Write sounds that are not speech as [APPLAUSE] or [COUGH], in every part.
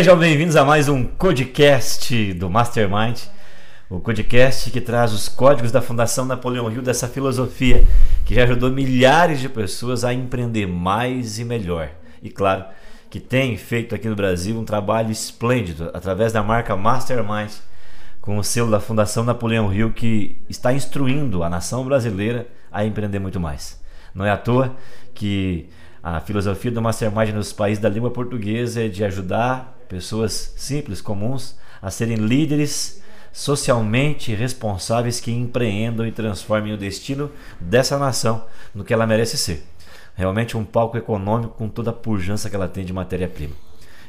Sejam bem-vindos a mais um Codecast do Mastermind. O Codecast que traz os códigos da Fundação Napoleão Hill dessa filosofia que já ajudou milhares de pessoas a empreender mais e melhor. E claro, que tem feito aqui no Brasil um trabalho esplêndido através da marca Mastermind, com o selo da Fundação Napoleão Hill que está instruindo a nação brasileira a empreender muito mais. Não é à toa que a filosofia do Mastermind nos países da língua portuguesa é de ajudar pessoas simples, comuns, a serem líderes socialmente responsáveis que empreendam e transformem o destino dessa nação no que ela merece ser. Realmente um palco econômico com toda a pujança que ela tem de matéria-prima.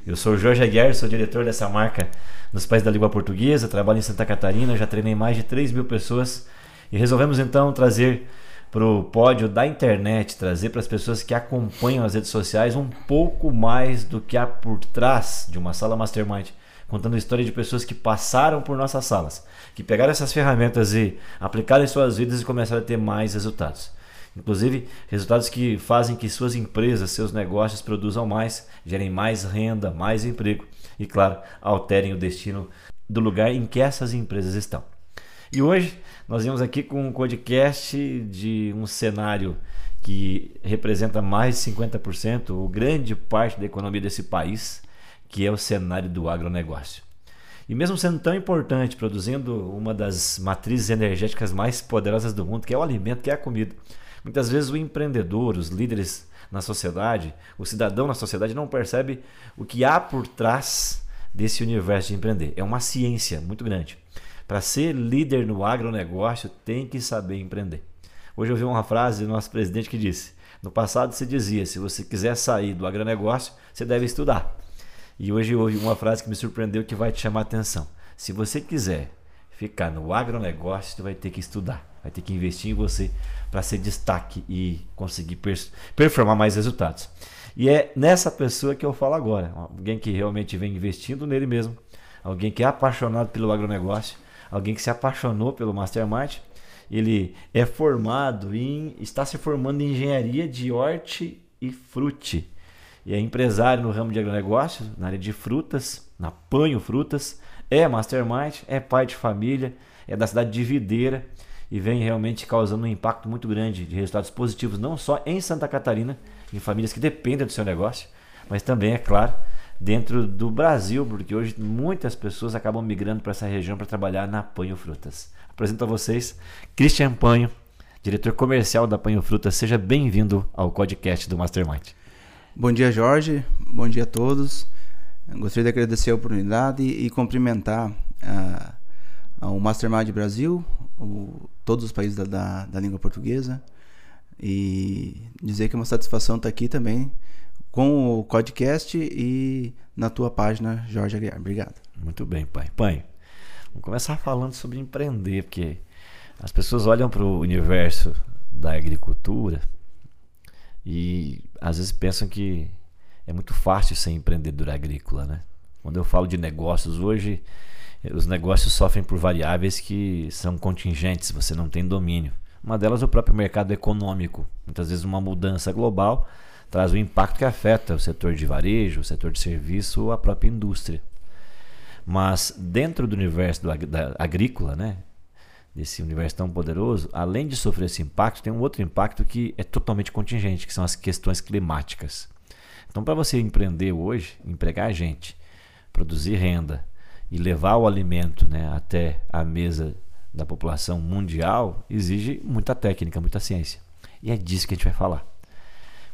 Eu sou Jorge Aguiar, sou diretor dessa marca nos países da língua portuguesa, trabalho em Santa Catarina, já treinei mais de 3 mil pessoas e resolvemos então trazer para o pódio da internet, trazer para as pessoas que acompanham as redes sociais um pouco mais do que há por trás de uma sala mastermind, contando a história de pessoas que passaram por nossas salas, que pegaram essas ferramentas e aplicaram em suas vidas e começaram a ter mais resultados. Inclusive, resultados que fazem que suas empresas, seus negócios produzam mais, gerem mais renda, mais emprego e, claro, alterem o destino do lugar em que essas empresas estão. E hoje nós vimos aqui com um podcast de um cenário que representa mais de 50%, ou grande parte da economia desse país, que é o cenário do agronegócio. E mesmo sendo tão importante, produzindo uma das matrizes energéticas mais poderosas do mundo, que é o alimento, que é a comida. Muitas vezes o empreendedor, os líderes na sociedade, o cidadão na sociedade não percebe o que há por trás desse universo de empreender. É uma ciência muito grande. Para ser líder no agronegócio, tem que saber empreender. Hoje eu vi uma frase do nosso presidente que disse: No passado se dizia, se você quiser sair do agronegócio, você deve estudar. E hoje eu ouvi uma frase que me surpreendeu que vai te chamar a atenção. Se você quiser ficar no agronegócio, você vai ter que estudar, vai ter que investir em você para ser destaque e conseguir performar mais resultados. E é nessa pessoa que eu falo agora, alguém que realmente vem investindo nele mesmo, alguém que é apaixonado pelo agronegócio alguém que se apaixonou pelo Mastermind. Ele é formado em. está se formando em engenharia de horti e frute. E é empresário no ramo de agronegócio, na área de frutas, na Panho Frutas. É Mastermind, é pai de família, é da cidade de Videira e vem realmente causando um impacto muito grande de resultados positivos, não só em Santa Catarina, em famílias que dependem do seu negócio, mas também, é claro, dentro do Brasil, porque hoje muitas pessoas acabam migrando para essa região para trabalhar na Panho Frutas. Apresento a vocês Christian Panho, diretor comercial da Panho Frutas. Seja bem-vindo ao podcast do Mastermind. Bom dia, Jorge. Bom dia a todos. Gostaria de agradecer a oportunidade e, cumprimentar uh, o Mastermind Brasil, o, todos os países da, da, da língua portuguesa e dizer que é uma satisfação estar aqui também com o podcast e na tua página, Jorge Aguiar. Obrigado. Muito bem, pai. Pai, vamos começar falando sobre empreender, porque as pessoas olham para o universo da agricultura e às vezes pensam que é muito fácil ser empreendedor agrícola, né? Quando eu falo de negócios hoje, os negócios sofrem por variáveis que são contingentes, você não tem domínio. Uma delas é o próprio mercado econômico. Muitas vezes uma mudança global traz um impacto que afeta o setor de varejo, o setor de serviço a própria indústria. Mas dentro do universo do, da agrícola, né, desse universo tão poderoso, além de sofrer esse impacto, tem um outro impacto que é totalmente contingente, que são as questões climáticas. Então, para você empreender hoje, empregar gente, produzir renda e levar o alimento né, até a mesa da população mundial, exige muita técnica, muita ciência. E é disso que a gente vai falar.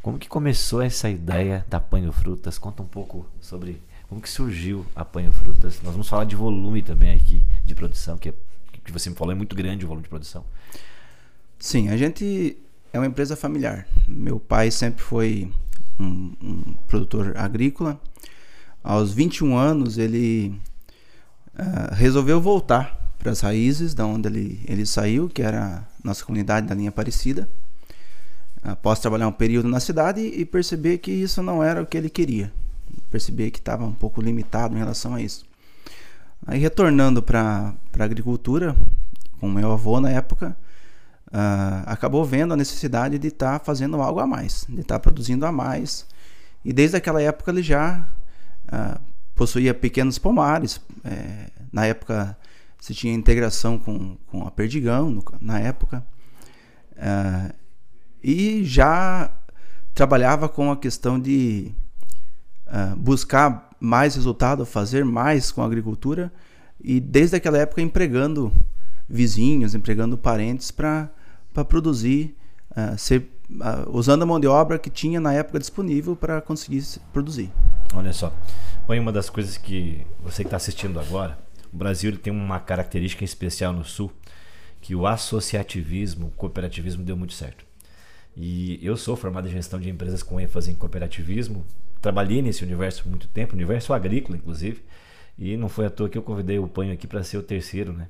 Como que começou essa ideia da Apanho Frutas? Conta um pouco sobre como que surgiu a Apanho Frutas. Nós vamos falar de volume também aqui de produção, que, é, que você me falou é muito grande o volume de produção. Sim, a gente é uma empresa familiar. Meu pai sempre foi um, um produtor agrícola. Aos 21 anos ele uh, resolveu voltar para as raízes da onde ele, ele saiu, que era a nossa comunidade da linha Aparecida após trabalhar um período na cidade e perceber que isso não era o que ele queria. Perceber que estava um pouco limitado em relação a isso. Aí retornando para a agricultura, com meu avô na época, uh, acabou vendo a necessidade de estar tá fazendo algo a mais, de estar tá produzindo a mais. E desde aquela época ele já uh, possuía pequenos pomares. É, na época se tinha integração com, com a Perdigão, no, na época. É, e já trabalhava com a questão de uh, buscar mais resultado, fazer mais com a agricultura e desde aquela época empregando vizinhos, empregando parentes para produzir, uh, ser, uh, usando a mão de obra que tinha na época disponível para conseguir produzir. Olha só, uma das coisas que você que está assistindo agora, o Brasil ele tem uma característica especial no Sul, que o associativismo, o cooperativismo deu muito certo. E eu sou formado em gestão de empresas com ênfase em cooperativismo, trabalhei nesse universo por muito tempo, universo agrícola inclusive, e não foi à toa que eu convidei o Panho aqui para ser o terceiro, né?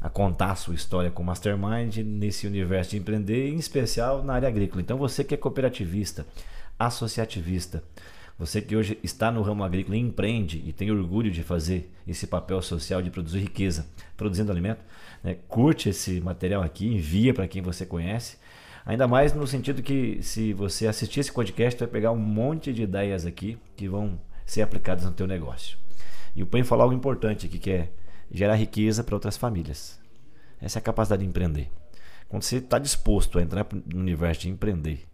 A contar a sua história com Mastermind nesse universo de empreender, em especial na área agrícola. Então você que é cooperativista, associativista, você que hoje está no ramo agrícola e empreende e tem orgulho de fazer esse papel social de produzir riqueza, produzindo alimento, né? curte esse material aqui, envia para quem você conhece. Ainda mais no sentido que se você assistir esse podcast, vai pegar um monte de ideias aqui que vão ser aplicadas no teu negócio. E o Pen falou algo importante aqui, que é gerar riqueza para outras famílias. Essa é a capacidade de empreender. Quando você está disposto a entrar no universo de empreender,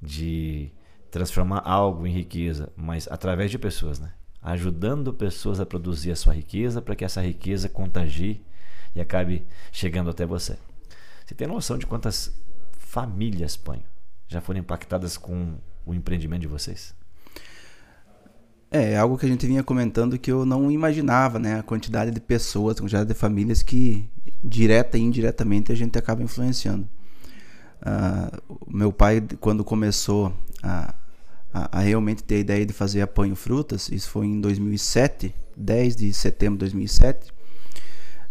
de transformar algo em riqueza, mas através de pessoas, né? Ajudando pessoas a produzir a sua riqueza para que essa riqueza contagie e acabe chegando até você. Você tem noção de quantas famílias, Panho, já foram impactadas com o empreendimento de vocês? É, é algo que a gente vinha comentando que eu não imaginava, né? A quantidade de pessoas, a quantidade de famílias que direta e indiretamente a gente acaba influenciando. Uh, meu pai, quando começou a, a, a, realmente ter a ideia de fazer apanho frutas, isso foi em 2007, 10 de setembro de 2007, uh,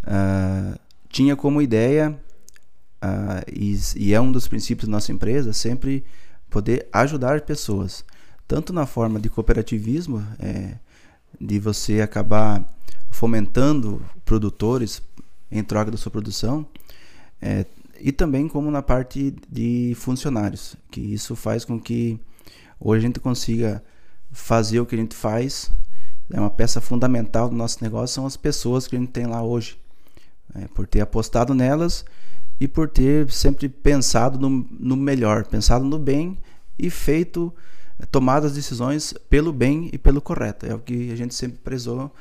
ah, tinha como ideia, uh, e, e, é um dos princípios da nossa empresa, sempre poder ajudar pessoas, tanto na forma de cooperativismo, é, de você acabar fomentando produtores em troca da sua produção, é, e também como na parte de funcionários, que isso faz com que hoje a gente consiga fazer o que a gente faz. É uma peça fundamental do nosso negócio são as pessoas que a gente tem lá hoje, é, por ter apostado nelas e por ter sempre pensado no, no melhor, pensado no bem e feito é, tomadas decisões pelo bem e pelo correto. É o que a gente sempre prezou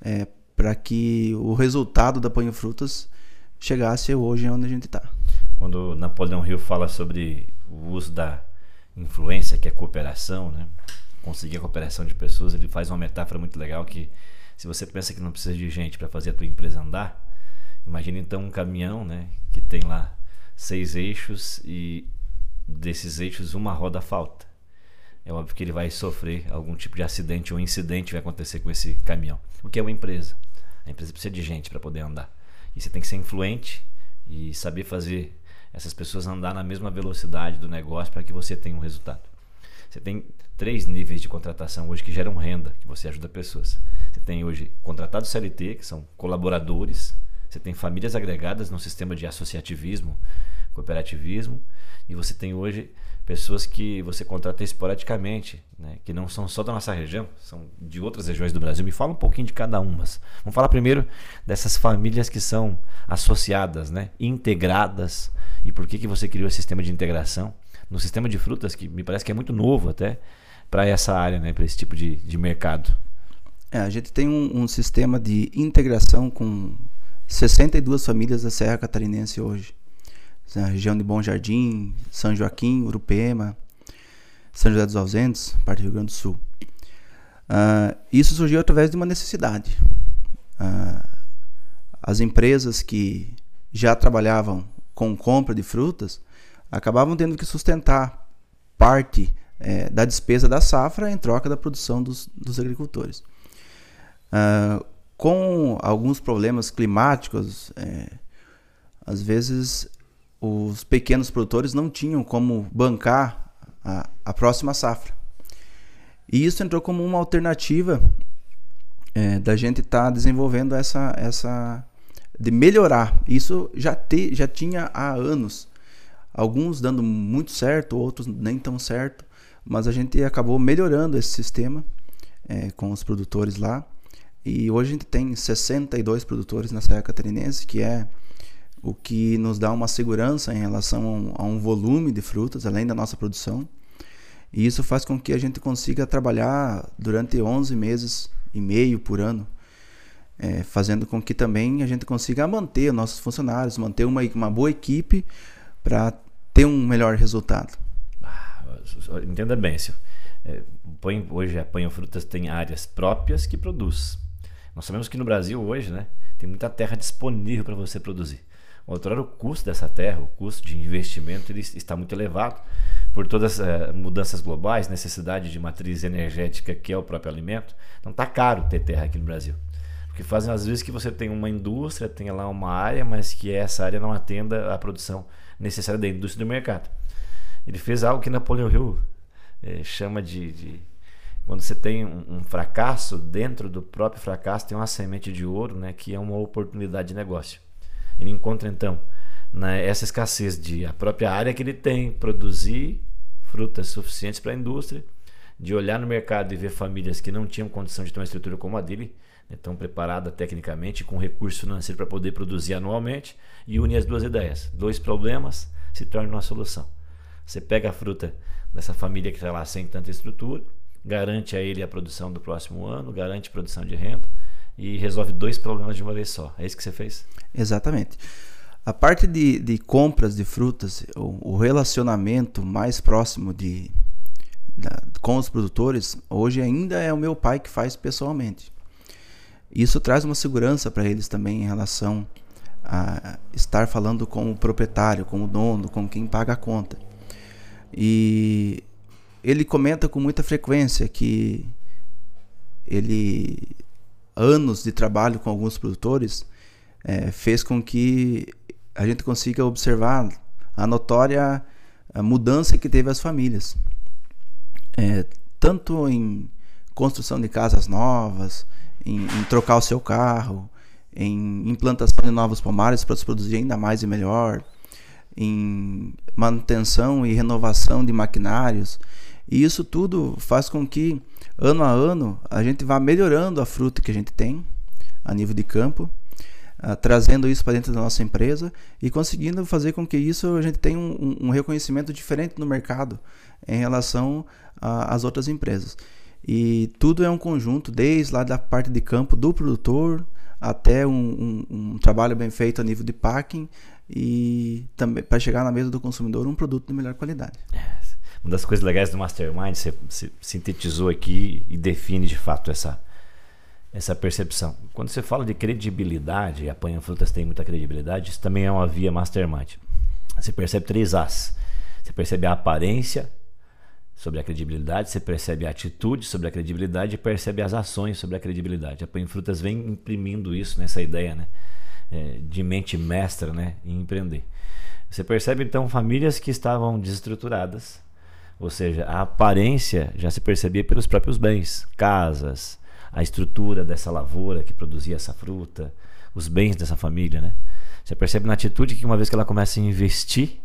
é, para que o resultado da Panho Frutas chegasse hoje onde a gente está. Quando Napoleão Hill fala sobre o uso da influência, que é cooperação, né? conseguir a cooperação de pessoas, ele faz uma metáfora muito legal que se você pensa que não precisa de gente para fazer a tua empresa andar, imagine então um caminhão, né, que tem lá seis eixos e desses eixos uma roda falta. É óbvio que ele vai sofrer algum tipo de acidente ou incidente vai acontecer com esse caminhão. O que é uma empresa? A empresa precisa de gente para poder andar. E você tem que ser influente e saber fazer essas pessoas andar na mesma velocidade do negócio para que você tenha um resultado. Você tem três níveis de contratação hoje que geram renda, que você ajuda pessoas. Você tem hoje contratados CLT, que são colaboradores. Você tem famílias agregadas no sistema de associativismo, cooperativismo. E você tem hoje pessoas que você contrata esporadicamente, né, que não são só da nossa região, são de outras regiões do Brasil. Me fala um pouquinho de cada uma. Vamos falar primeiro dessas famílias que são associadas, né, integradas, e por que, que você criou esse sistema de integração no sistema de frutas, que me parece que é muito novo até para essa área, né, para esse tipo de, de mercado. É, a gente tem um, um sistema de integração com 62 famílias da Serra Catarinense hoje na região de Bom Jardim, São Joaquim, Urupema, São José dos Ausentes, parte do Rio Grande do Sul. Uh, isso surgiu através de uma necessidade. Uh, as empresas que já trabalhavam com compra de frutas acabavam tendo que sustentar parte é, da despesa da safra em troca da produção dos, dos agricultores. Uh, com alguns problemas climáticos, é, às vezes os pequenos produtores não tinham como bancar a, a próxima safra. E isso entrou como uma alternativa é, da gente estar tá desenvolvendo essa, essa. de melhorar. Isso já, te, já tinha há anos. Alguns dando muito certo, outros nem tão certo. Mas a gente acabou melhorando esse sistema é, com os produtores lá. E hoje a gente tem 62 produtores na Serra Catarinense, que é o que nos dá uma segurança em relação a um volume de frutas, além da nossa produção. E isso faz com que a gente consiga trabalhar durante 11 meses e meio por ano, é, fazendo com que também a gente consiga manter nossos funcionários, manter uma, uma boa equipe para ter um melhor resultado. Ah, entenda bem, senhor. É, hoje a Panho Frutas tem áreas próprias que produz. Nós sabemos que no Brasil hoje né, tem muita terra disponível para você produzir. Outrora, o custo dessa terra, o custo de investimento, ele está muito elevado por todas as uh, mudanças globais, necessidade de matriz energética que é o próprio alimento. Então, está caro ter terra aqui no Brasil. Porque fazem às vezes que você tem uma indústria, tenha lá uma área, mas que essa área não atenda à produção necessária da indústria do mercado. Ele fez algo que Napoleão Hill é, chama de, de, quando você tem um, um, fracasso dentro do próprio fracasso tem uma semente de ouro, né, que é uma oportunidade de negócio. Ele encontra então né, essa escassez de a própria área que ele tem produzir frutas suficientes para a indústria, de olhar no mercado e ver famílias que não tinham condição de ter uma estrutura como a dele, né, tão preparada tecnicamente com recurso financeiro para poder produzir anualmente e une as duas ideias, dois problemas se tornam uma solução. Você pega a fruta dessa família que está lá sem tanta estrutura, garante a ele a produção do próximo ano, garante produção de renda e resolve dois problemas de uma vez só. É isso que você fez? Exatamente. A parte de, de compras de frutas, o, o relacionamento mais próximo de, da, com os produtores, hoje ainda é o meu pai que faz pessoalmente. Isso traz uma segurança para eles também em relação a estar falando com o proprietário, com o dono, com quem paga a conta. E ele comenta com muita frequência que ele anos de trabalho com alguns produtores é, fez com que a gente consiga observar a notória mudança que teve as famílias, é, tanto em construção de casas novas, em, em, trocar o seu carro, em implantação de novos pomares para se produzir ainda mais e melhor, em manutenção e renovação de maquinários. E isso tudo faz com que, ano a ano, a gente vá melhorando a fruta que a gente tem a nível de campo, uh, trazendo isso para dentro da nossa empresa e conseguindo fazer com que isso a gente tenha um, um reconhecimento diferente no mercado em relação às outras empresas. E tudo é um conjunto, desde lá da parte de campo do produtor até um, um, um trabalho bem feito a nível de packing, e também para chegar na mesa do consumidor um produto de melhor qualidade. É, uma das coisas legais do Mastermind, você, você sintetizou aqui e define de fato essa, essa percepção. Quando você fala de credibilidade, a Apanha Frutas tem muita credibilidade, isso também é uma via Mastermind. Você percebe três As. Você percebe a aparência sobre a credibilidade, você percebe a atitude sobre a credibilidade e percebe as ações sobre a credibilidade. A Apanha Frutas vem imprimindo isso nessa ideia, né? é, de mente mestra né, em empreender. Você percebe então famílias que estavam desestruturadas, ou seja, a aparência já se percebia pelos próprios bens, casas, a estrutura dessa lavoura que produzia essa fruta, os bens dessa família, né? Você percebe na atitude que uma vez que ela começa a investir,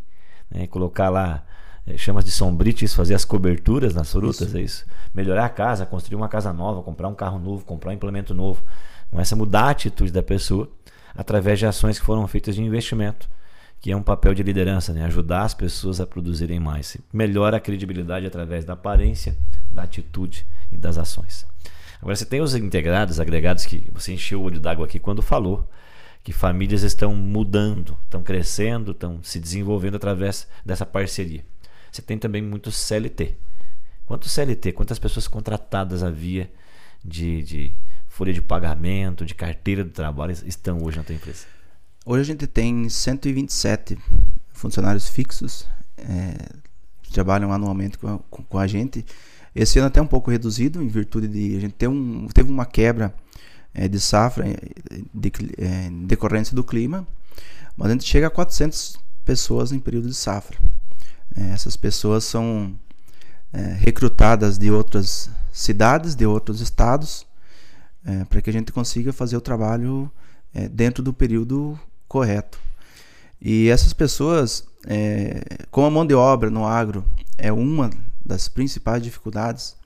né, colocar lá é, chamas de sombrites, fazer as coberturas nas frutas, isso. é isso. Melhorar a casa, construir uma casa nova, comprar um carro novo, comprar um implemento novo. Começa a mudar a atitude da pessoa através de ações que foram feitas de investimento, que é um papel de liderança, né? ajudar as pessoas a produzirem mais. Melhora a credibilidade através da aparência, da atitude e das ações. Agora você tem os integrados, agregados, que você encheu o olho d'água aqui quando falou que famílias estão mudando, estão crescendo, estão se desenvolvendo através dessa parceria. Você tem também muitos CLT. Quantos CLT, quantas pessoas contratadas havia de, de folha de pagamento, de carteira de trabalho estão hoje na tua empresa? Hoje a gente tem 127 funcionários fixos é, que trabalham anualmente com a, com a, gente. Esse ano até um pouco reduzido em virtude de a gente ter um, teve uma quebra é, de safra é, de, é, decorrência do clima, mas a gente chega a 400 pessoas em período de safra. É, essas pessoas são é, recrutadas de outras cidades, de outros estados, é, para que a gente consiga fazer o trabalho é, dentro do período correto. E essas pessoas, é, como a mão de obra no agro é uma das principais dificuldades,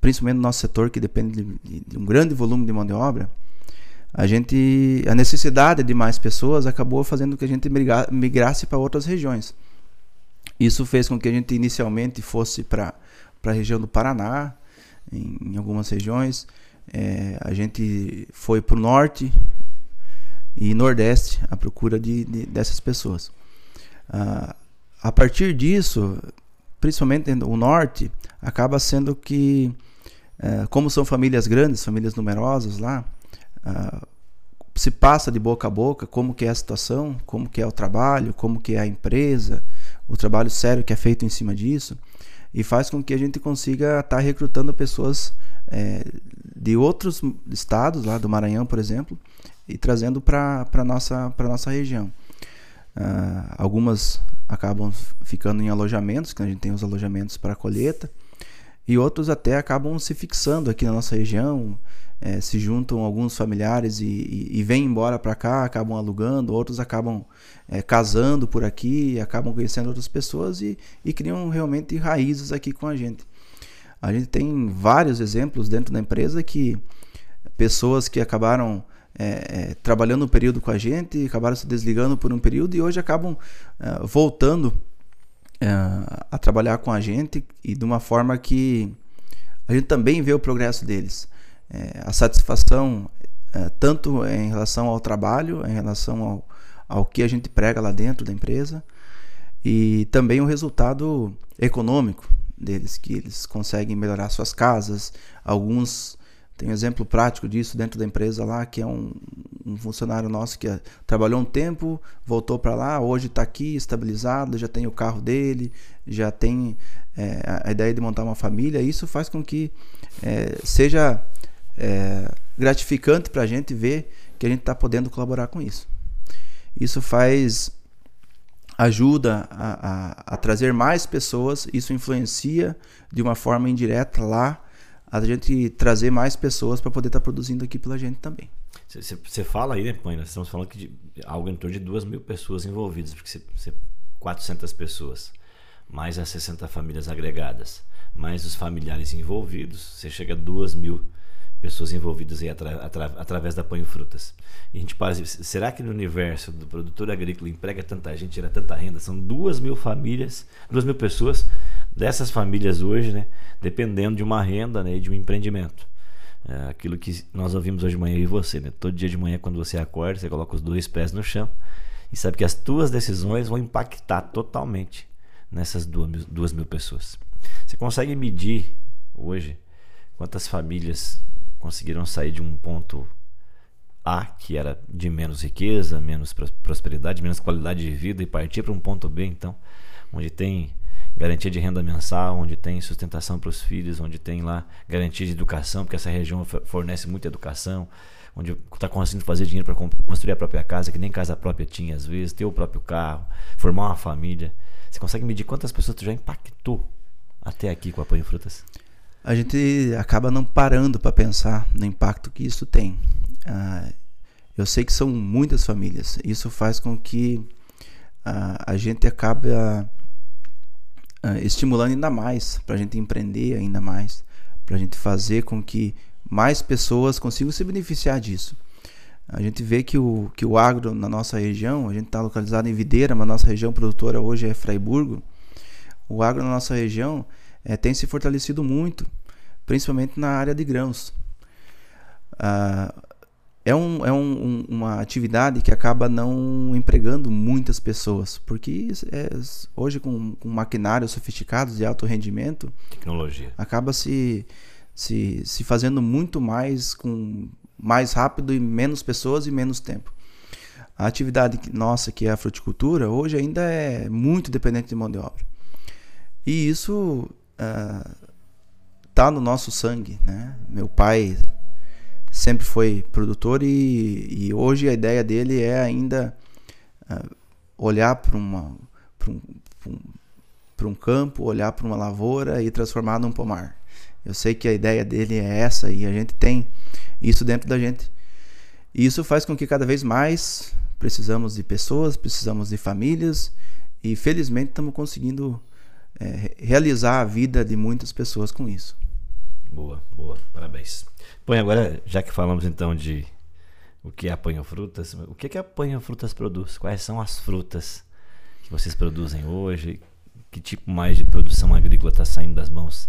principalmente no nosso setor que depende de, de um grande volume de mão de obra, a gente a necessidade de mais pessoas acabou fazendo com que a gente migrasse para outras regiões. Isso fez com que a gente inicialmente fosse para a região do Paraná, em, em algumas regiões. É, a gente foi para o norte e nordeste à procura de, de dessas pessoas. Ah, a partir disso, principalmente o norte, acaba sendo que, é, como são famílias grandes, famílias numerosas lá, ah, se passa de boca a boca como que é a situação, como que é o trabalho, como que é a empresa, o trabalho sério que é feito em cima disso, e faz com que a gente consiga estar tá recrutando pessoas é, de outros estados, lá do Maranhão, por exemplo, e trazendo para a nossa, nossa região. Uh, algumas acabam ficando em alojamentos, que a gente tem os alojamentos para colheita, e outros até acabam se fixando aqui na nossa região, é, se juntam alguns familiares e, e, e vêm embora para cá, acabam alugando, outros acabam é, casando por aqui, acabam conhecendo outras pessoas e, e criam realmente raízes aqui com a gente. A gente tem vários exemplos dentro da empresa que pessoas que acabaram é, é, trabalhando um período com a gente, acabaram se desligando por um período e hoje acabam é, voltando é, a trabalhar com a gente e de uma forma que a gente também vê o progresso deles. É, a satisfação, é, tanto em relação ao trabalho, em relação ao, ao que a gente prega lá dentro da empresa, e também o resultado econômico deles, que eles conseguem melhorar suas casas. Alguns tem um exemplo prático disso dentro da empresa lá, que é um, um funcionário nosso que é, trabalhou um tempo, voltou para lá, hoje está aqui estabilizado, já tem o carro dele, já tem é, a ideia de montar uma família. Isso faz com que é, seja é, gratificante para a gente ver que a gente está podendo colaborar com isso. Isso faz ajuda a, a, a, trazer mais pessoas, isso influencia de uma forma indireta lá a gente trazer mais pessoas para poder estar tá produzindo aqui pela gente também. Você fala aí, né? Nós estamos falando que de algo em torno de duas mil pessoas envolvidas, porque você, 400 pessoas, mais as 60 famílias agregadas, mais os familiares envolvidos, você chega a duas mil pessoas envolvidas aí atra, atra, através da Panho Frutas. E a gente pode, será que no universo do produtor agrícola emprega tanta gente, tira tanta renda? São duas mil famílias, duas mil pessoas dessas famílias hoje, né, dependendo de uma renda né, e de um empreendimento. É aquilo que nós ouvimos hoje de manhã e você, né? Todo dia de manhã quando você acorda, você coloca os dois pés no chão e sabe que as tuas decisões vão impactar totalmente nessas duas mil, duas mil pessoas. Você consegue medir hoje quantas famílias conseguiram sair de um ponto A, que era de menos riqueza, menos prosperidade, menos qualidade de vida, e partir para um ponto B, então, onde tem garantia de renda mensal, onde tem sustentação para os filhos, onde tem lá garantia de educação, porque essa região fornece muita educação, onde está conseguindo fazer dinheiro para construir a própria casa, que nem casa própria tinha às vezes, ter o próprio carro, formar uma família. Você consegue medir quantas pessoas tu já impactou até aqui com o apoio em frutas? a gente acaba não parando para pensar no impacto que isso tem. Uh, eu sei que são muitas famílias. Isso faz com que uh, a gente acabe uh, estimulando ainda mais para a gente empreender ainda mais, para a gente fazer com que mais pessoas consigam se beneficiar disso. A gente vê que o, que o agro na nossa região, a gente está localizado em Videira, mas nossa região produtora hoje é Fraiburgo. O agro na nossa região é, tem se fortalecido muito, principalmente na área de grãos. Ah, é um, é um, uma atividade que acaba não empregando muitas pessoas, porque é, hoje com, com maquinários sofisticados de alto rendimento, tecnologia, acaba se, se, se fazendo muito mais com mais rápido e menos pessoas e menos tempo. A atividade nossa, que é a fruticultura, hoje ainda é muito dependente de mão de obra. E isso está no nosso sangue, né? Meu pai sempre foi produtor e, e hoje a ideia dele é ainda uh, olhar para um, um, um, campo, olhar para uma lavoura e transformar num pomar. Eu sei que a ideia dele é essa e a gente tem isso dentro da gente. E isso faz com que cada vez mais precisamos de pessoas, precisamos de famílias e felizmente estamos conseguindo é, realizar a vida de muitas pessoas com isso. Boa, boa, parabéns. Põe agora, já que falamos então de o que é Apanha Frutas, o que, que a Apanha Frutas produz? Quais são as frutas que vocês produzem hoje? Que tipo mais de produção agrícola está saindo das mãos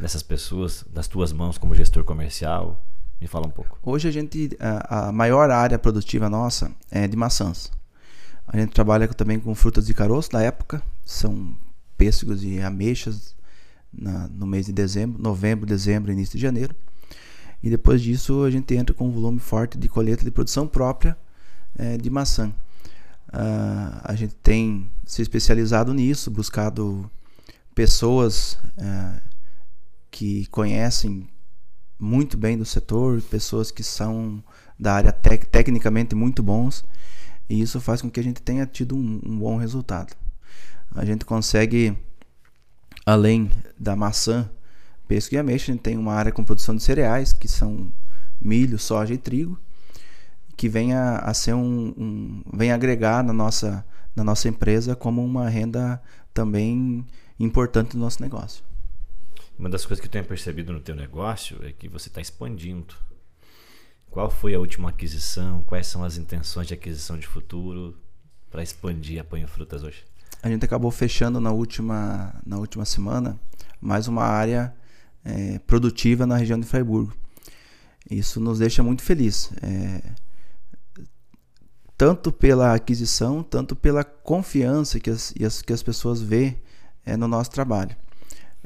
dessas pessoas, das tuas mãos como gestor comercial? Me fala um pouco. Hoje a gente, a, a maior área produtiva nossa é de maçãs. A gente trabalha também com frutas de caroço da época, são pêssegos e ameixas na, no mês de dezembro, novembro, dezembro, início de janeiro. E depois disso a gente entra com um volume forte de colheita de produção própria é, de maçã. Uh, a gente tem se especializado nisso, buscado pessoas uh, que conhecem muito bem do setor, pessoas que são da área tec tecnicamente muito bons, e isso faz com que a gente tenha tido um, um bom resultado. A gente consegue, além da maçã, pesco e ameixa, a gente tem uma área com produção de cereais, que são milho, soja e trigo, que vem a, a ser um, um, vem agregar na nossa, na nossa empresa como uma renda também importante do nosso negócio. Uma das coisas que eu tenho percebido no teu negócio é que você está expandindo. Qual foi a última aquisição? Quais são as intenções de aquisição de futuro para expandir a Apanho Frutas hoje? A gente acabou fechando na última, na última semana mais uma área é, produtiva na região de Freiburgo. Isso nos deixa muito feliz. É, tanto pela aquisição, tanto pela confiança que as, que as pessoas vê é, no nosso trabalho.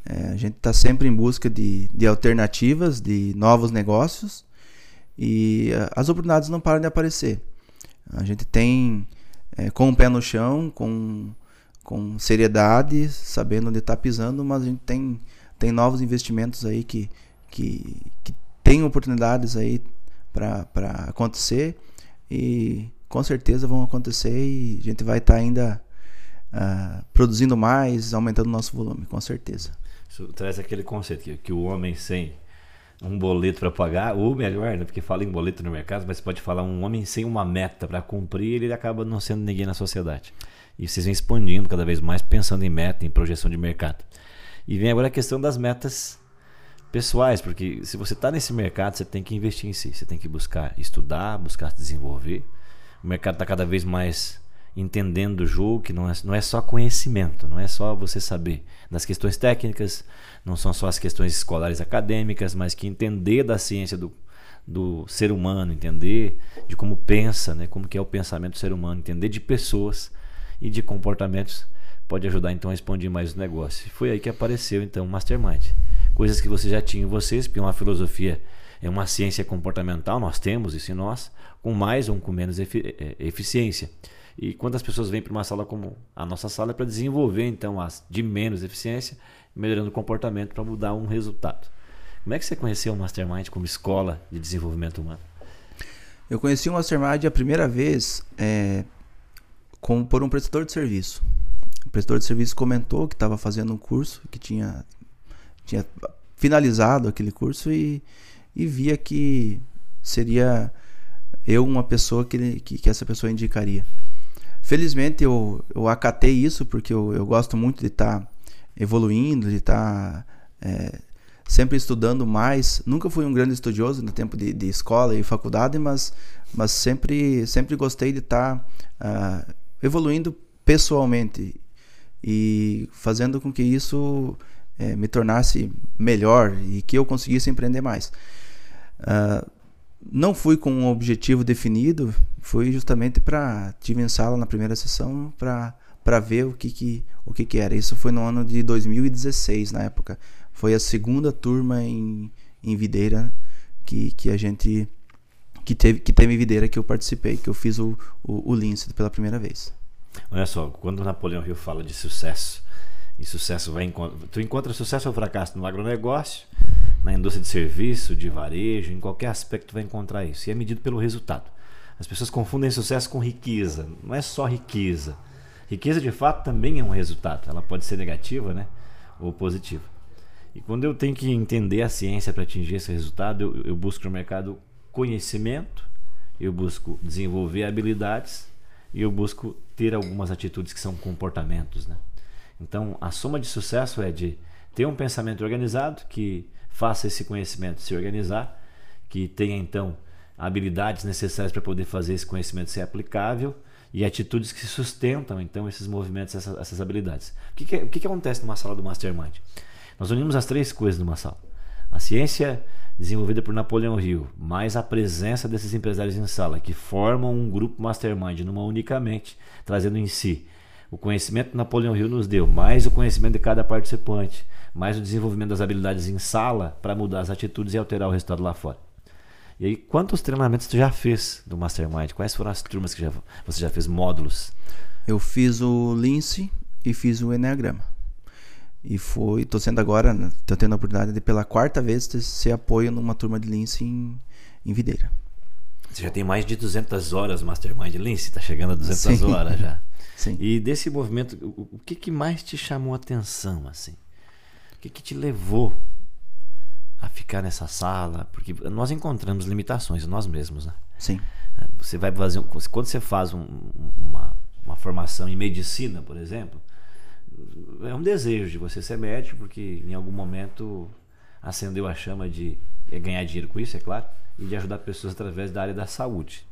É, a gente está sempre em busca de, de alternativas, de novos negócios e uh, as oportunidades não param de aparecer. A gente tem é, com o pé no chão, com, com seriedade, sabendo onde está pisando, mas a gente tem, tem novos investimentos aí que, que, que tem oportunidades aí para acontecer e com certeza vão acontecer e a gente vai estar tá ainda uh, produzindo mais, aumentando o nosso volume, com certeza. Isso traz aquele conceito que, que o homem sem um boleto para pagar, ou melhor, né, porque fala em boleto no mercado, mas pode falar um homem sem uma meta para cumprir, ele acaba não sendo ninguém na sociedade. E vocês vêm expandindo cada vez mais, pensando em meta, em projeção de mercado. E vem agora a questão das metas pessoais, porque se você está nesse mercado, você tem que investir em si, você tem que buscar estudar, buscar se desenvolver. O mercado está cada vez mais entendendo o jogo, que não é, não é só conhecimento, não é só você saber das questões técnicas, não são só as questões escolares acadêmicas, mas que entender da ciência do, do ser humano, entender de como pensa, né, como que é o pensamento do ser humano, entender de pessoas e de comportamentos pode ajudar então a expandir mais o negócio. foi aí que apareceu então o Mastermind. Coisas que você já tinha em vocês, porque uma filosofia é uma ciência comportamental, nós temos isso em nós, com mais ou com menos efi é, eficiência. E quando as pessoas vêm para uma sala como a nossa sala é para desenvolver então as de menos eficiência, melhorando o comportamento para mudar um resultado. Como é que você conheceu o Mastermind como escola de desenvolvimento humano? Eu conheci o Mastermind a primeira vez é, com, por um prestador de serviço. O prestador de serviço comentou que estava fazendo um curso, que tinha, tinha finalizado aquele curso e, e via que seria eu uma pessoa que, que, que essa pessoa indicaria. Felizmente eu, eu acatei isso porque eu, eu gosto muito de estar tá evoluindo, de estar tá, é, sempre estudando mais. Nunca fui um grande estudioso no tempo de, de escola e faculdade, mas, mas sempre, sempre gostei de estar tá, uh, evoluindo pessoalmente e fazendo com que isso é, me tornasse melhor e que eu conseguisse empreender mais. Uh, não fui com um objetivo definido, foi justamente para tive em sala na primeira sessão para para ver o que que o que que era. Isso foi no ano de 2016 na época. Foi a segunda turma em, em Videira que, que a gente que teve que teve Videira que eu participei, que eu fiz o o, o Lince pela primeira vez. Olha só, quando Napoleão Hill fala de sucesso, e sucesso vai tu encontra sucesso ou fracasso no agronegócio, na indústria de serviço, de varejo, em qualquer aspecto vai encontrar isso. E é medido pelo resultado. As pessoas confundem sucesso com riqueza. Não é só riqueza. Riqueza de fato também é um resultado. Ela pode ser negativa, né? Ou positiva. E quando eu tenho que entender a ciência para atingir esse resultado, eu, eu busco no mercado conhecimento, eu busco desenvolver habilidades e eu busco ter algumas atitudes que são comportamentos, né? Então, a soma de sucesso é de ter um pensamento organizado que faça esse conhecimento se organizar, que tenha então habilidades necessárias para poder fazer esse conhecimento ser aplicável e atitudes que sustentam então esses movimentos, essas, essas habilidades. O que, que, o que, que acontece numa sala do Mastermind? Nós unimos as três coisas numa sala: a ciência desenvolvida por Napoleão Hill, mais a presença desses empresários em sala que formam um grupo Mastermind numa unicamente, trazendo em si o conhecimento que Napoleão Hill nos deu, mais o conhecimento de cada participante, mais o desenvolvimento das habilidades em sala para mudar as atitudes e alterar o resultado lá fora. E aí, quantos treinamentos você já fez do Mastermind? Quais foram as turmas que já, você já fez módulos? Eu fiz o Lince e fiz o Enneagrama. E foi, tô sendo agora, tô tendo a oportunidade de pela quarta vez ser apoio numa turma de Lince em, em Videira. Você já tem mais de 200 horas Mastermind Lince, tá chegando a 200 Sim. horas já. [LAUGHS] Sim. E desse movimento, o que, que mais te chamou a atenção assim? O que, que te levou a ficar nessa sala, porque nós encontramos limitações nós mesmos, né? Sim. É, você vai fazer quando você faz um, uma, uma formação em medicina, por exemplo, é um desejo de você ser médico, porque em algum momento acendeu a chama de ganhar dinheiro com isso, é claro, e de ajudar pessoas através da área da saúde.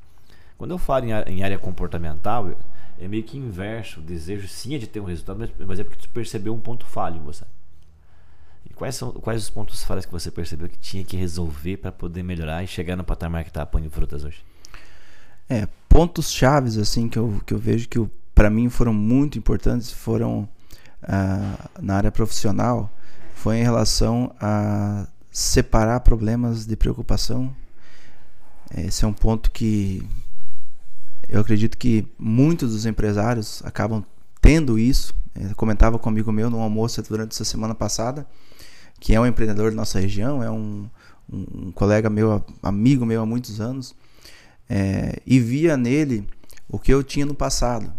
Quando eu falo em área comportamental, é meio que inverso. O desejo sim é de ter um resultado, mas é porque tu percebeu um ponto falho em você. Quais são quais os pontos falhos que você percebeu que tinha que resolver para poder melhorar e chegar no patamar que está apanhando frutas hoje? É, pontos chaves assim que eu, que eu vejo que para mim foram muito importantes foram ah, na área profissional foi em relação a separar problemas de preocupação. Esse é um ponto que eu acredito que muitos dos empresários acabam tendo isso. Eu comentava com um amigo meu no almoço durante essa semana passada que é um empreendedor da nossa região, é um, um, colega meu, amigo meu há muitos anos, é, e via nele o que eu tinha no passado,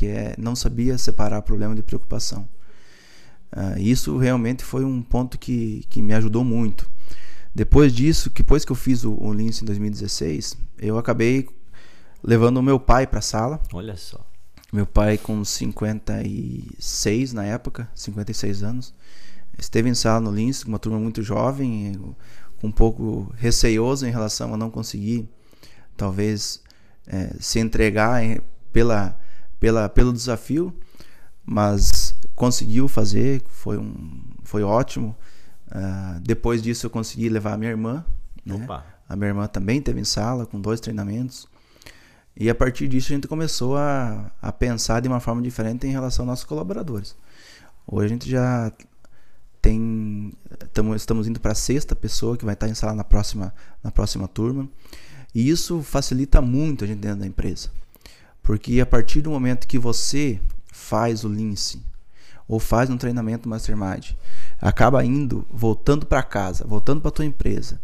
que é não sabia separar problema de preocupação. Uh, isso realmente foi um ponto que, que me ajudou muito. Depois disso, depois que eu fiz o, o Lince em 2016, eu acabei levando o meu pai para a sala. Olha só. Meu pai com 56 na época, 56 anos esteve em sala no Lince, uma turma muito jovem, um pouco receioso em relação a não conseguir, talvez, é, se entregar pela, pela, pelo desafio, mas conseguiu fazer, foi, um, foi ótimo. Uh, depois disso, eu consegui levar a minha irmã. Né? A minha irmã também teve em sala com dois treinamentos. E a partir disso, a gente começou a, a pensar de uma forma diferente em relação aos nossos colaboradores. Hoje a gente já tem tamo, estamos indo para a sexta pessoa que vai estar em sala na próxima na próxima turma e isso facilita muito a gente dentro da empresa porque a partir do momento que você faz o lince ou faz um treinamento mastermind acaba indo voltando para casa voltando para tua empresa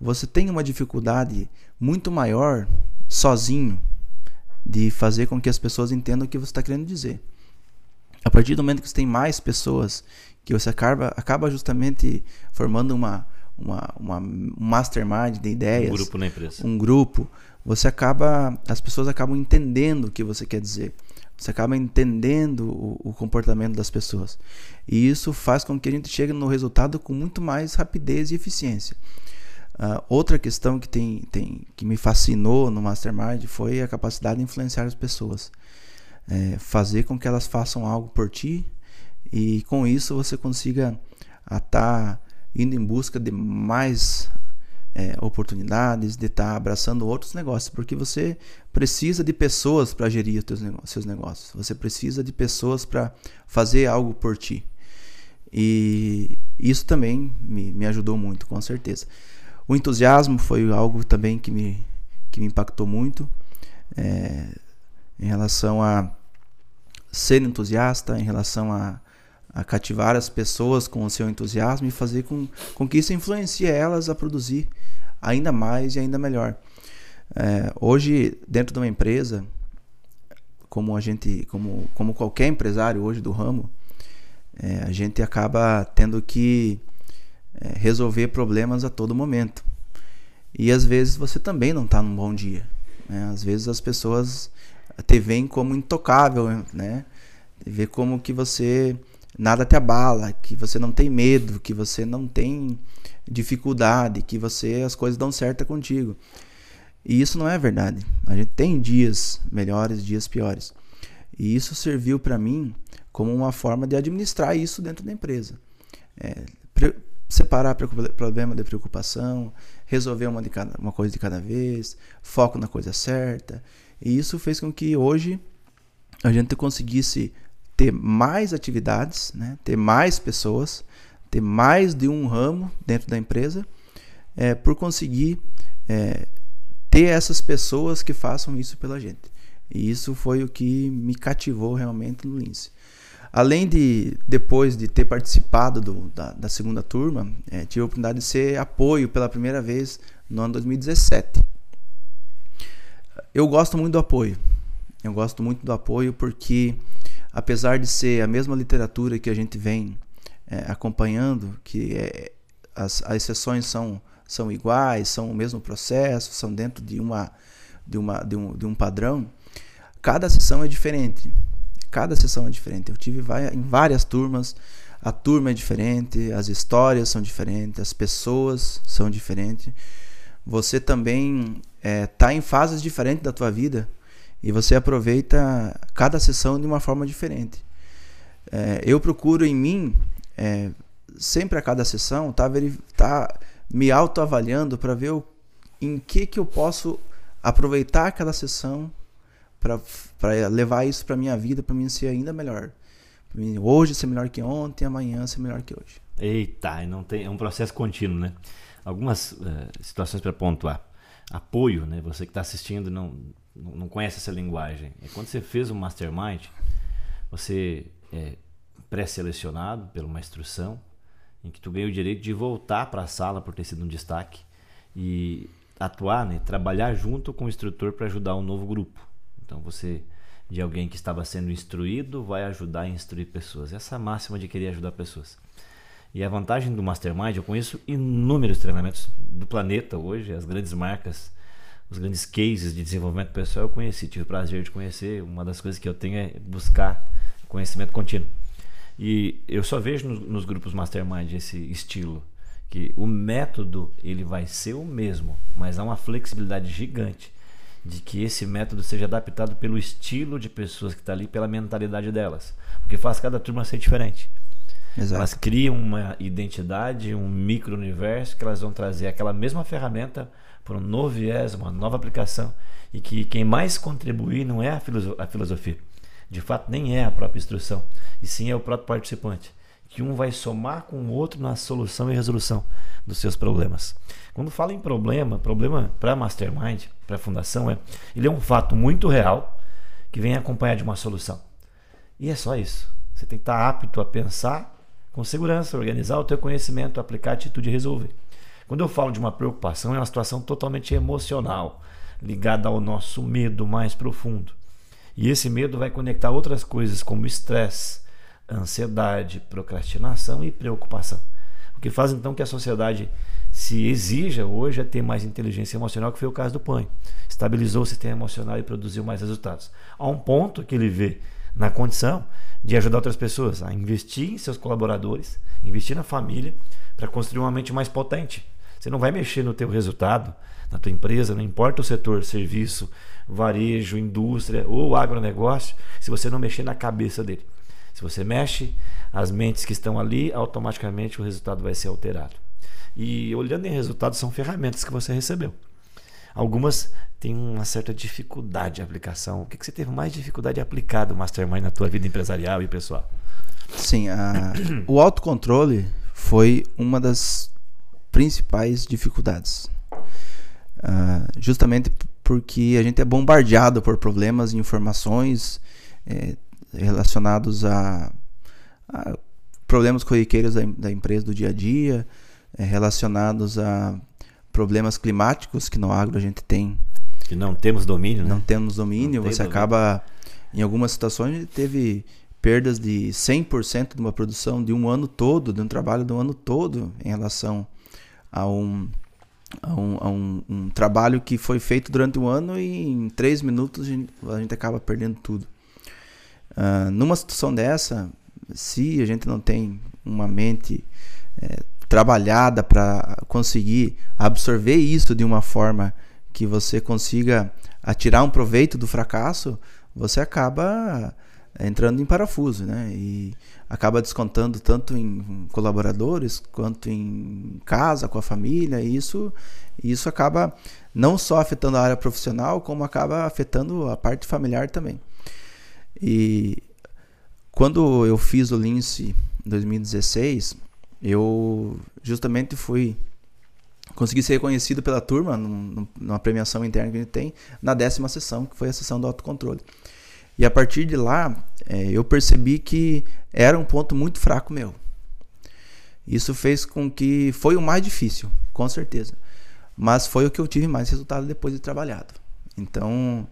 você tem uma dificuldade muito maior sozinho de fazer com que as pessoas entendam o que você está querendo dizer a partir do momento que você tem mais pessoas que você acaba, acaba justamente formando uma, uma, uma um mastermind de ideias. Um grupo na empresa. Um grupo. Você acaba. As pessoas acabam entendendo o que você quer dizer. Você acaba entendendo o, o, comportamento das pessoas. E isso faz com que a gente chegue no resultado com muito mais rapidez e eficiência. Uh, outra questão que, tem, tem, que me fascinou no Mastermind foi a capacidade de influenciar as pessoas. É, fazer com que elas façam algo por ti e com isso você consiga estar indo em busca de mais é, oportunidades, de estar tá abraçando outros negócios, porque você precisa de pessoas para gerir os seus negócios, você precisa de pessoas para fazer algo por ti. E isso também me, me ajudou muito, com certeza. O entusiasmo foi algo também que me, que me impactou muito é, em relação a ser entusiasta, em relação a a cativar as pessoas com o seu entusiasmo e fazer com, com que isso influencie elas a produzir ainda mais e ainda melhor. É, hoje, dentro de uma empresa, como a gente, como, como qualquer empresário hoje do ramo, é, a gente acaba tendo que é, resolver problemas a todo momento. E às vezes você também não está num bom dia. Né? Às vezes as pessoas te veem como intocável, né? Vê como que você nada te abala, que você não tem medo, que você não tem dificuldade, que você as coisas dão certo contigo. E isso não é verdade. A gente tem dias melhores, dias piores. E isso serviu para mim como uma forma de administrar isso dentro da empresa. É, separar problema de preocupação, resolver uma, de cada, uma coisa de cada vez, foco na coisa certa. E isso fez com que hoje a gente conseguisse ter mais atividades, né? ter mais pessoas, ter mais de um ramo dentro da empresa, é, por conseguir é, ter essas pessoas que façam isso pela gente. E isso foi o que me cativou realmente no Lince. Além de, depois de ter participado do, da, da, segunda turma, é, tive a oportunidade de ser apoio pela primeira vez no ano 2017. Eu gosto muito do apoio. Eu gosto muito do apoio porque, apesar de ser a mesma literatura que a gente vem é, acompanhando, que é, as, as sessões são, são iguais, são o mesmo processo, são dentro de, uma, de, uma, de, um, de um padrão, cada sessão é diferente. Cada sessão é diferente. Eu tive em várias turmas, a turma é diferente, as histórias são diferentes, as pessoas são diferentes. Você também está é, em fases diferentes da tua vida e você aproveita cada sessão de uma forma diferente. É, eu procuro em mim, é, sempre a cada sessão, tá, tá me autoavaliando para ver o, em que, que eu posso aproveitar aquela sessão para levar isso para minha vida, para mim ser ainda melhor. Mim, hoje ser melhor que ontem, amanhã ser melhor que hoje. Eita, não tem, é um processo contínuo, né? Algumas uh, situações para pontuar. Apoio, né? Você que está assistindo não, não conhece essa linguagem. É quando você fez um mastermind, você é pré-selecionado por uma instrução em que tu ganha o direito de voltar para a sala por ter sido um destaque e atuar, né? Trabalhar junto com o instrutor para ajudar um novo grupo. Então você, de alguém que estava sendo instruído, vai ajudar a instruir pessoas. Essa máxima de querer ajudar pessoas. E a vantagem do Mastermind, eu conheço inúmeros treinamentos do planeta hoje, as grandes marcas, os grandes cases de desenvolvimento pessoal eu conheci, tive o prazer de conhecer. Uma das coisas que eu tenho é buscar conhecimento contínuo. E eu só vejo nos, nos grupos Mastermind esse estilo, que o método ele vai ser o mesmo, mas há uma flexibilidade gigante de que esse método seja adaptado pelo estilo de pessoas que está ali, pela mentalidade delas. Porque faz cada turma ser diferente. Exato. Elas criam uma identidade, um micro-universo que elas vão trazer aquela mesma ferramenta para um novo viés, uma nova aplicação. E que quem mais contribuir não é a, filosofia. De fato, nem é a própria instrução. E sim é o próprio participante. Que um vai somar com o outro na solução e resolução dos seus problemas. Quando fala em problema, problema para Mastermind, para a fundação, é, ele é um fato muito real que vem acompanhado de uma solução. E é só isso. Você tem que estar apto a pensar com segurança, organizar o teu conhecimento, aplicar a atitude e resolver. Quando eu falo de uma preocupação, é uma situação totalmente emocional, ligada ao nosso medo mais profundo. E esse medo vai conectar outras coisas como estresse, ansiedade, procrastinação e preocupação. O que faz então que a sociedade se exija hoje é ter mais inteligência emocional, que foi o caso do Panho. Estabilizou o sistema emocional e produziu mais resultados. A um ponto que ele vê na condição de ajudar outras pessoas a investir em seus colaboradores, investir na família, para construir uma mente mais potente. Você não vai mexer no teu resultado, na tua empresa, não importa o setor, serviço, varejo, indústria ou agronegócio, se você não mexer na cabeça dele. Se você mexe as mentes que estão ali, automaticamente o resultado vai ser alterado. E olhando em resultados, são ferramentas que você recebeu. Algumas têm uma certa dificuldade de aplicação. O que, que você teve mais dificuldade de aplicar do Mastermind na tua vida empresarial e pessoal? Sim, a, [COUGHS] o autocontrole foi uma das principais dificuldades. Uh, justamente porque a gente é bombardeado por problemas e informações é, relacionados a, a, problemas corriqueiros da, da empresa do dia a dia, é, relacionados a problemas climáticos que no agro a gente tem. Que não temos domínio, né? Não temos domínio. Não você domínio. acaba, em algumas situações, teve perdas de 100% de uma produção de um ano todo, de um trabalho de um ano todo em relação a um, a um, a um, um trabalho que foi feito durante um ano e em três minutos a gente, a gente acaba perdendo tudo. Uh, numa situação dessa, se a gente não tem uma mente é, trabalhada para conseguir absorver isso de uma forma que você consiga atirar um proveito do fracasso, você acaba entrando em parafuso, né? E acaba descontando tanto em colaboradores quanto em casa, com a família, e isso, isso acaba não só afetando a área profissional, como acaba afetando a parte familiar também. E quando eu fiz o Lince em 2016, eu justamente fui consegui ser reconhecido pela turma numa premiação interna que a gente tem na décima sessão, que foi a sessão do autocontrole. E a partir de lá, é, eu percebi que era um ponto muito fraco meu. Isso fez com que foi o mais difícil, com certeza. Mas foi o que eu tive mais resultado depois de trabalhado. Então,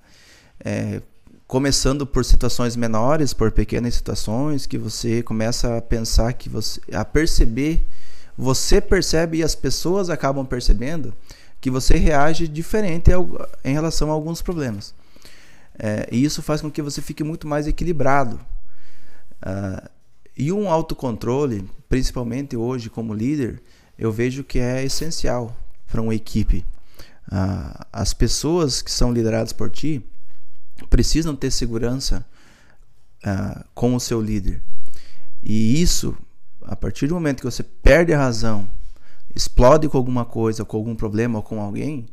é, começando por situações menores, por pequenas situações, que você começa a pensar que você, a perceber, você percebe e as pessoas acabam percebendo que você reage diferente em relação a alguns problemas. É, e isso faz com que você fique muito mais equilibrado. Uh, e um autocontrole, principalmente hoje como líder, eu vejo que é essencial para uma equipe. Uh, as pessoas que são lideradas por ti precisam ter segurança uh, com o seu líder. E isso, a partir do momento que você perde a razão, explode com alguma coisa, com algum problema ou com alguém,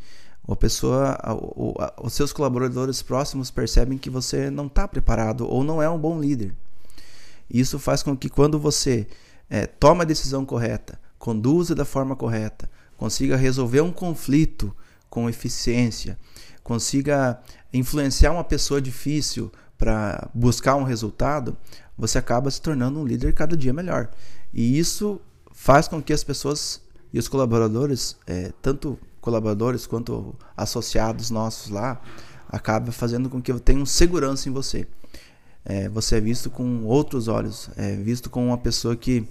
a pessoa, a, a, os seus colaboradores próximos percebem que você não está preparado ou não é um bom líder. Isso faz com que quando você é, toma a decisão correta, conduza da forma correta, consiga resolver um conflito com eficiência, consiga influenciar uma pessoa difícil para buscar um resultado, você acaba se tornando um líder cada dia melhor. E isso faz com que as pessoas e os colaboradores, é, tanto colaboradores quanto associados nossos lá, acaba fazendo com que eu tenha segurança em você. É, você é visto com outros olhos, é visto como uma pessoa que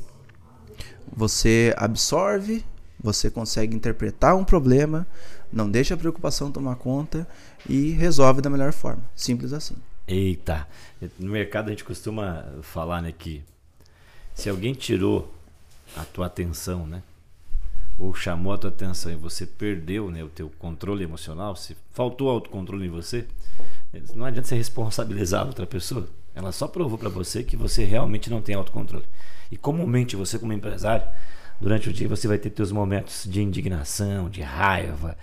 você absorve, você consegue interpretar um problema, não deixa a preocupação tomar conta e resolve da melhor forma. Simples assim. Eita, no mercado a gente costuma falar né, que se alguém tirou a tua atenção, né? Ou chamou a tua atenção e você perdeu né, o teu controle emocional, se faltou autocontrole em você, não adianta você responsabilizar outra pessoa. Ela só provou para você que você realmente não tem autocontrole. E comumente você como empresário, durante o dia você vai ter seus momentos de indignação, de raiva,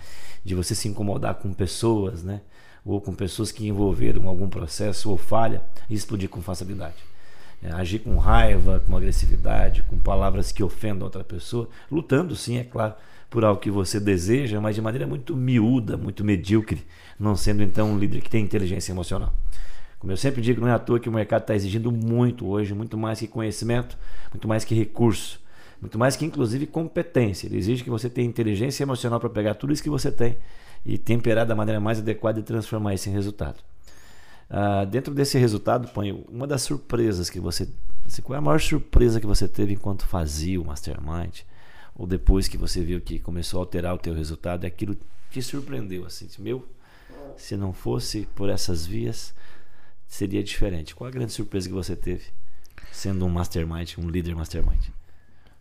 de você se incomodar com pessoas, né? Ou com pessoas que envolveram algum processo ou falha e explodir com facilidade é, agir com raiva, com agressividade, com palavras que ofendam outra pessoa, lutando sim, é claro, por algo que você deseja, mas de maneira muito miúda, muito medíocre, não sendo então um líder que tem inteligência emocional. Como eu sempre digo, não é à toa que o mercado está exigindo muito hoje, muito mais que conhecimento, muito mais que recurso, muito mais que inclusive competência. Ele exige que você tenha inteligência emocional para pegar tudo isso que você tem e temperar da maneira mais adequada e transformar isso em resultado. Uh, dentro desse resultado, põe uma das surpresas que você. Assim, qual é a maior surpresa que você teve enquanto fazia o Mastermind? Ou depois que você viu que começou a alterar o teu resultado, é aquilo te surpreendeu assim, meu, se não fosse por essas vias, seria diferente. Qual a grande surpresa que você teve sendo um mastermind, um líder mastermind?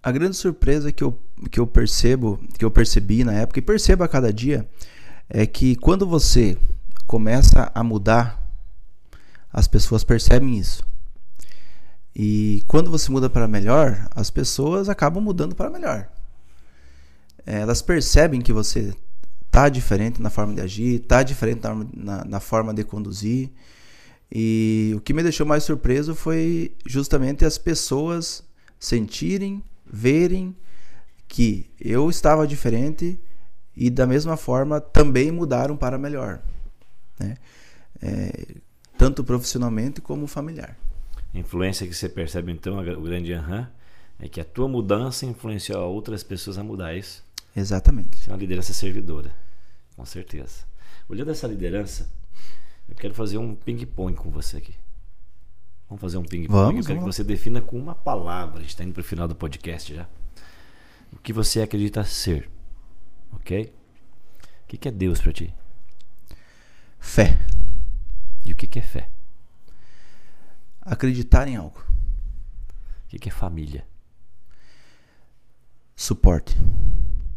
A grande surpresa que eu, que eu percebo, que eu percebi na época e percebo a cada dia, é que quando você começa a mudar as pessoas percebem isso. E quando você muda para melhor, as pessoas acabam mudando para melhor. Elas percebem que você tá diferente na forma de agir, tá diferente na, na, na forma de conduzir. E o que me deixou mais surpreso foi justamente as pessoas sentirem, verem que eu estava diferente e da mesma forma também mudaram para melhor. Né? É, tanto profissionalmente como familiar. A influência que você percebe então, o grande aham, é que a tua mudança influenciou outras pessoas a mudar é isso. Exatamente. Você é uma liderança servidora, com certeza. Olhando essa liderança, eu quero fazer um ping-pong com você aqui. Vamos fazer um ping-pong. Eu quero vamos. que você defina com uma palavra. A gente está indo para o final do podcast já. O que você acredita ser. Ok? O que é Deus para ti? Fé. E o que é fé? Acreditar em algo. O que é família? Suporte.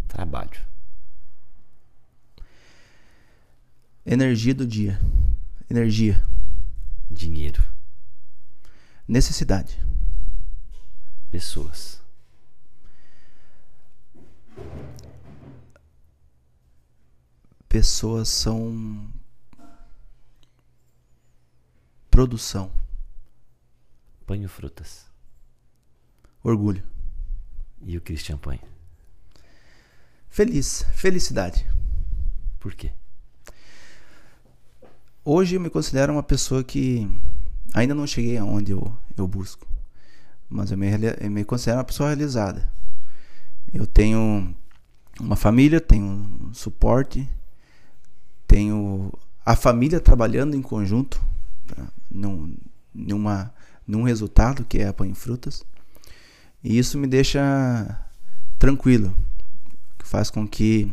Trabalho. Energia do dia. Energia. Dinheiro. Necessidade. Pessoas. Pessoas são produção. Panho frutas. Orgulho. E o Christian Panho? Feliz. Felicidade. Por quê? Hoje eu me considero uma pessoa que ainda não cheguei aonde eu, eu busco. Mas eu me, eu me considero uma pessoa realizada. Eu tenho uma família, tenho um suporte, tenho a família trabalhando em conjunto num, numa, num resultado que é a Põe Frutas. E isso me deixa tranquilo, que faz com que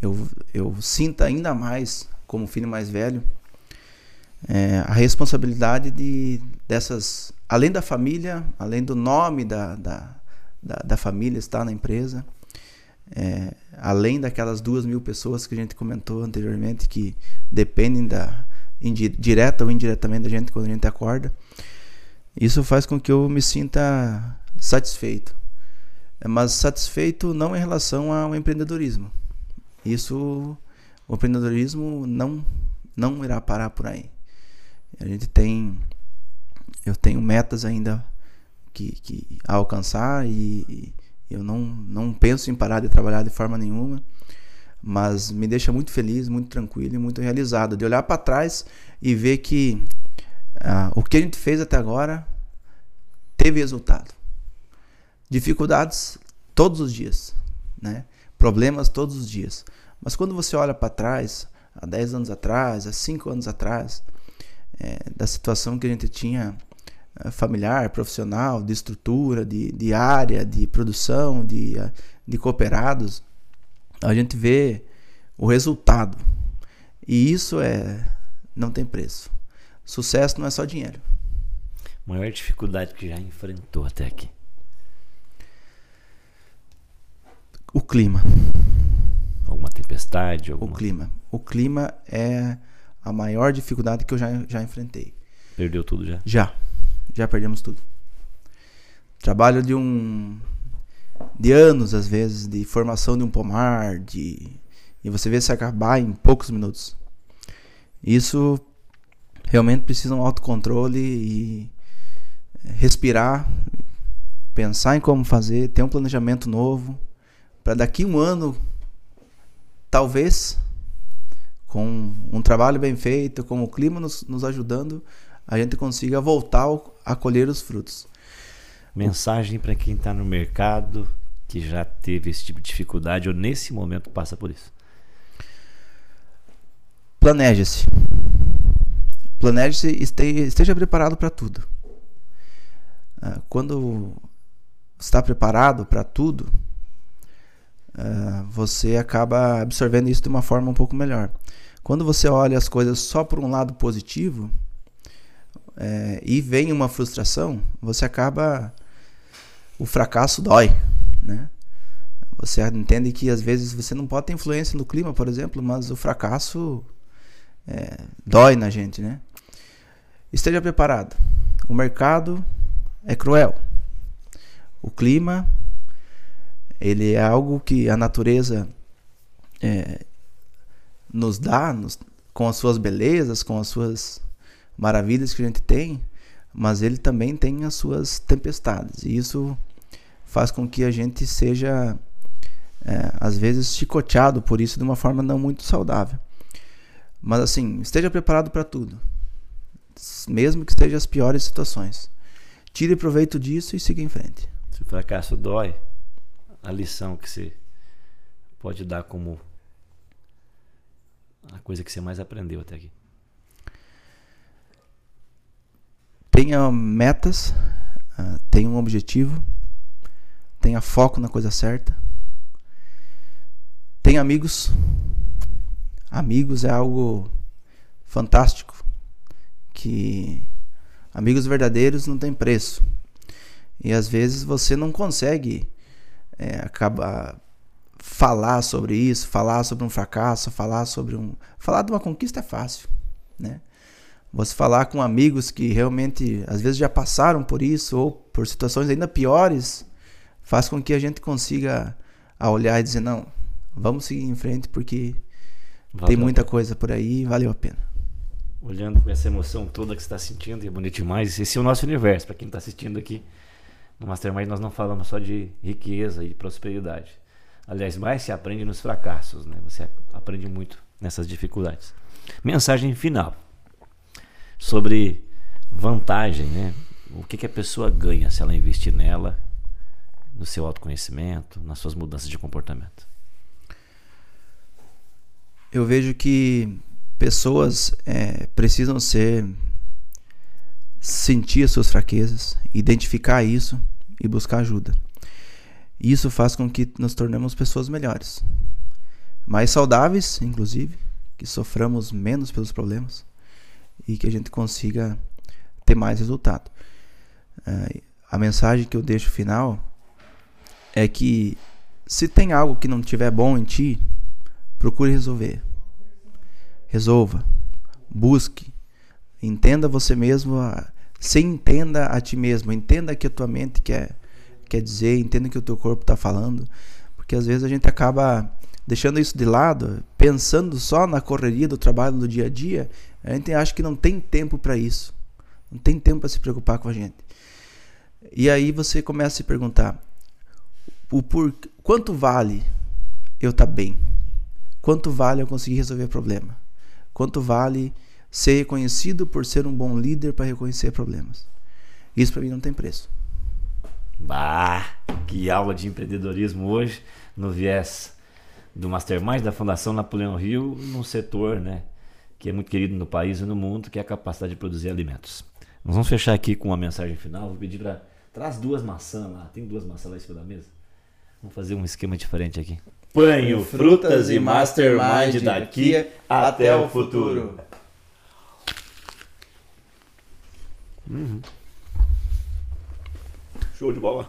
eu, eu sinta ainda mais, como filho mais velho, é, a responsabilidade de dessas, além da família, além do nome da, da, da, da família estar na empresa, é, além daquelas duas mil pessoas que a gente comentou anteriormente que dependem da direta ou indiretamente da gente quando a gente acorda, isso faz com que eu me sinta satisfeito. Mas satisfeito não em relação ao empreendedorismo. Isso, o empreendedorismo não não irá parar por aí. A gente tem, eu tenho metas ainda que, que a alcançar e, eu não, não penso em parar de trabalhar de forma nenhuma, mas me deixa muito feliz, muito tranquilo e muito realizado de olhar para trás e ver que uh, o que a gente fez até agora teve resultado. Dificuldades todos os dias, né? problemas todos os dias. Mas quando você olha para trás, há 10 anos atrás, há 5 anos atrás, é, da situação que a gente tinha é, familiar, profissional, de estrutura, de, de área, de produção, de, de cooperados, a gente vê o resultado. E isso é não tem preço. Sucesso não é só dinheiro. Maior dificuldade que já enfrentou até aqui. O clima. Alguma tempestade? Alguma... O clima. O clima é a maior dificuldade que eu já, já enfrentei. Perdeu tudo já? Já. Já perdemos tudo. Trabalho de um. De anos, às vezes, de formação de um pomar, de. E você vê se acabar em poucos minutos. Isso realmente precisa um autocontrole e respirar, pensar em como fazer, ter um planejamento novo, para daqui um ano, talvez com um trabalho bem feito, com o clima nos, nos ajudando, a gente consiga voltar a colher os frutos. Mensagem para quem está no mercado que já teve esse tipo de dificuldade ou nesse momento passa por isso. Planeje-se. Planeje-se e esteja preparado para tudo. Ah, quando está preparado para tudo, ah, você acaba absorvendo isso de uma forma um pouco melhor. Quando você olha as coisas só por um lado positivo é, e vem uma frustração, você acaba. O fracasso dói, né? Você entende que às vezes você não pode ter influência no clima, por exemplo, mas o fracasso é, dói na gente, né? Esteja preparado. O mercado é cruel. O clima, ele é algo que a natureza é, nos dá, nos, com as suas belezas, com as suas maravilhas que a gente tem, mas ele também tem as suas tempestades. E isso faz com que a gente seja, é, às vezes, chicoteado por isso de uma forma não muito saudável. Mas assim, esteja preparado para tudo, mesmo que estejam as piores situações. Tire proveito disso e siga em frente. Se o fracasso dói, a lição que você pode dar como a coisa que você mais aprendeu até aqui? Tenha metas, uh, tenha um objetivo, tenha foco na coisa certa. Tenha amigos. Amigos é algo fantástico que amigos verdadeiros não tem preço. E às vezes você não consegue é, acabar falar sobre isso, falar sobre um fracasso, falar sobre um. Falar de uma conquista é fácil, né? Você falar com amigos que realmente às vezes já passaram por isso ou por situações ainda piores, faz com que a gente consiga a olhar e dizer não, vamos seguir em frente porque valeu tem muita coisa por aí e valeu a pena. Olhando com essa emoção toda que você está sentindo, e é bonito demais. Esse é o nosso universo, para quem está assistindo aqui. No Mastermind nós não falamos só de riqueza e prosperidade. Aliás, mais se aprende nos fracassos, né? Você aprende muito nessas dificuldades. Mensagem final sobre vantagem, né? O que, que a pessoa ganha se ela investir nela, no seu autoconhecimento, nas suas mudanças de comportamento? Eu vejo que pessoas é, precisam ser sentir as suas fraquezas, identificar isso e buscar ajuda. Isso faz com que nos tornemos pessoas melhores, mais saudáveis, inclusive, que soframos menos pelos problemas e que a gente consiga ter mais resultado. Uh, a mensagem que eu deixo final é que se tem algo que não estiver bom em ti, procure resolver. Resolva. Busque. Entenda você mesmo. Se entenda a ti mesmo. Entenda que a tua mente quer quer dizer, entenda que o teu corpo está falando, porque às vezes a gente acaba deixando isso de lado, pensando só na correria do trabalho do dia a dia, a gente acha que não tem tempo para isso, não tem tempo para se preocupar com a gente. E aí você começa a se perguntar: o por, quanto vale eu estar tá bem? Quanto vale eu conseguir resolver problema? Quanto vale ser reconhecido por ser um bom líder para reconhecer problemas? Isso para mim não tem preço. Bah, que aula de empreendedorismo hoje no viés do Mastermind da Fundação Napoleão Rio, num setor, né, que é muito querido no país e no mundo, que é a capacidade de produzir alimentos. Nós vamos fechar aqui com uma mensagem final. Vou pedir para traz duas maçãs lá. Tem duas maçãs lá em cima da mesa. Vamos fazer um esquema diferente aqui. Panho, frutas e mastermind daqui até o futuro. Uhum. Show de bola.